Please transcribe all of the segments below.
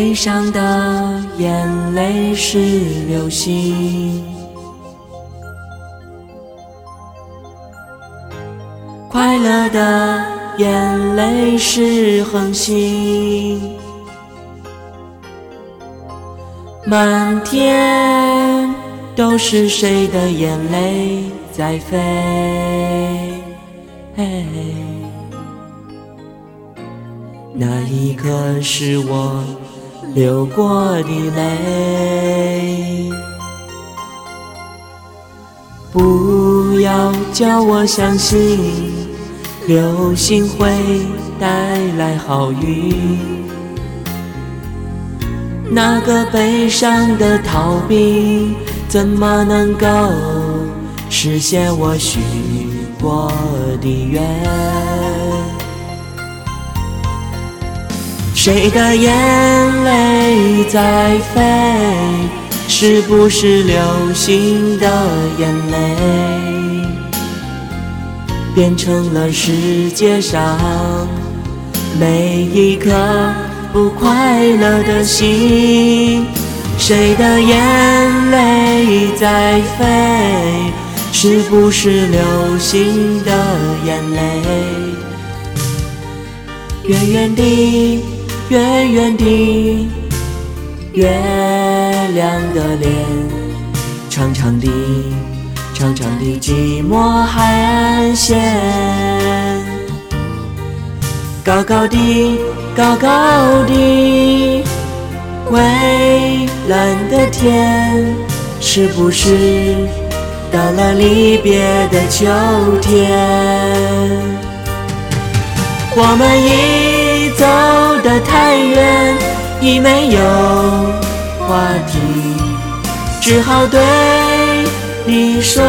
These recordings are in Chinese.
悲伤的眼泪是流星，快乐的眼泪是恒星。满天都是谁的眼泪在飞？嘿那一刻是我。流过的泪，不要叫我相信流星会带来好运。那个悲伤的逃兵，怎么能够实现我许过的愿？谁的眼泪谁在飞？是不是流星的眼泪？变成了世界上每一颗不快乐的心。谁的眼泪在飞？是不是流星的眼泪？远远地。远远的月亮的脸，长长的长长的寂寞海岸线，高高的高高的蔚蓝的天，是不是到了离别的秋天？我们已走。得太远，已没有话题，只好对你说：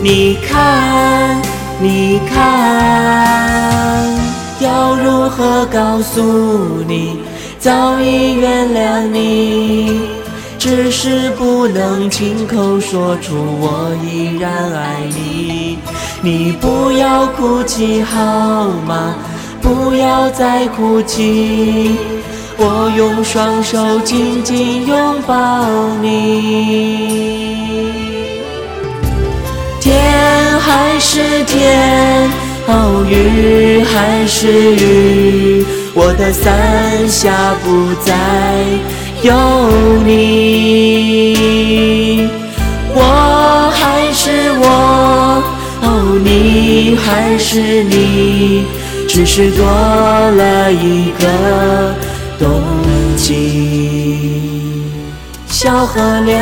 你看，你看，要如何告诉你，早已原谅你，只是不能亲口说出我依然爱你。你不要哭泣好吗？不要再哭泣，我用双手紧紧拥抱你。天还是天，哦，雨还是雨，我的伞下不再有你。我还是我，哦，你还是你。只是多了一个冬季，小河流，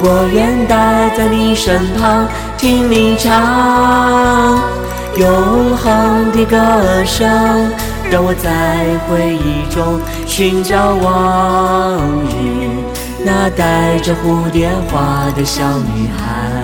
我愿待在你身旁，听你唱永恒的歌声，让我在回忆中寻找往日那带着蝴蝶花的小女孩。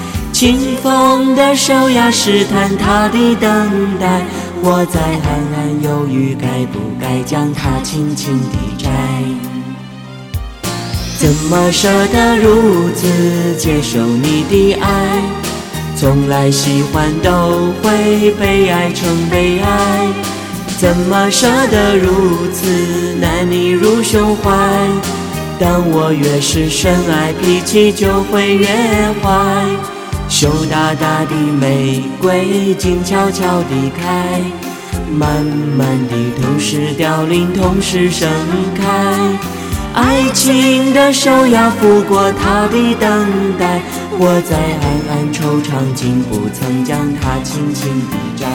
清风的手呀，试探他的等待。我在暗暗犹豫，该不该将它轻轻地摘？怎么舍得如此接受你的爱？从来喜欢都会被爱成悲哀。怎么舍得如此难你入胸怀？当我越是深爱，脾气就会越坏。羞答答的玫瑰静悄悄地开，慢慢地同时凋零，同时盛开。爱情的手呀，拂过她的等待，我在暗暗惆怅，竟不曾将它轻轻地摘。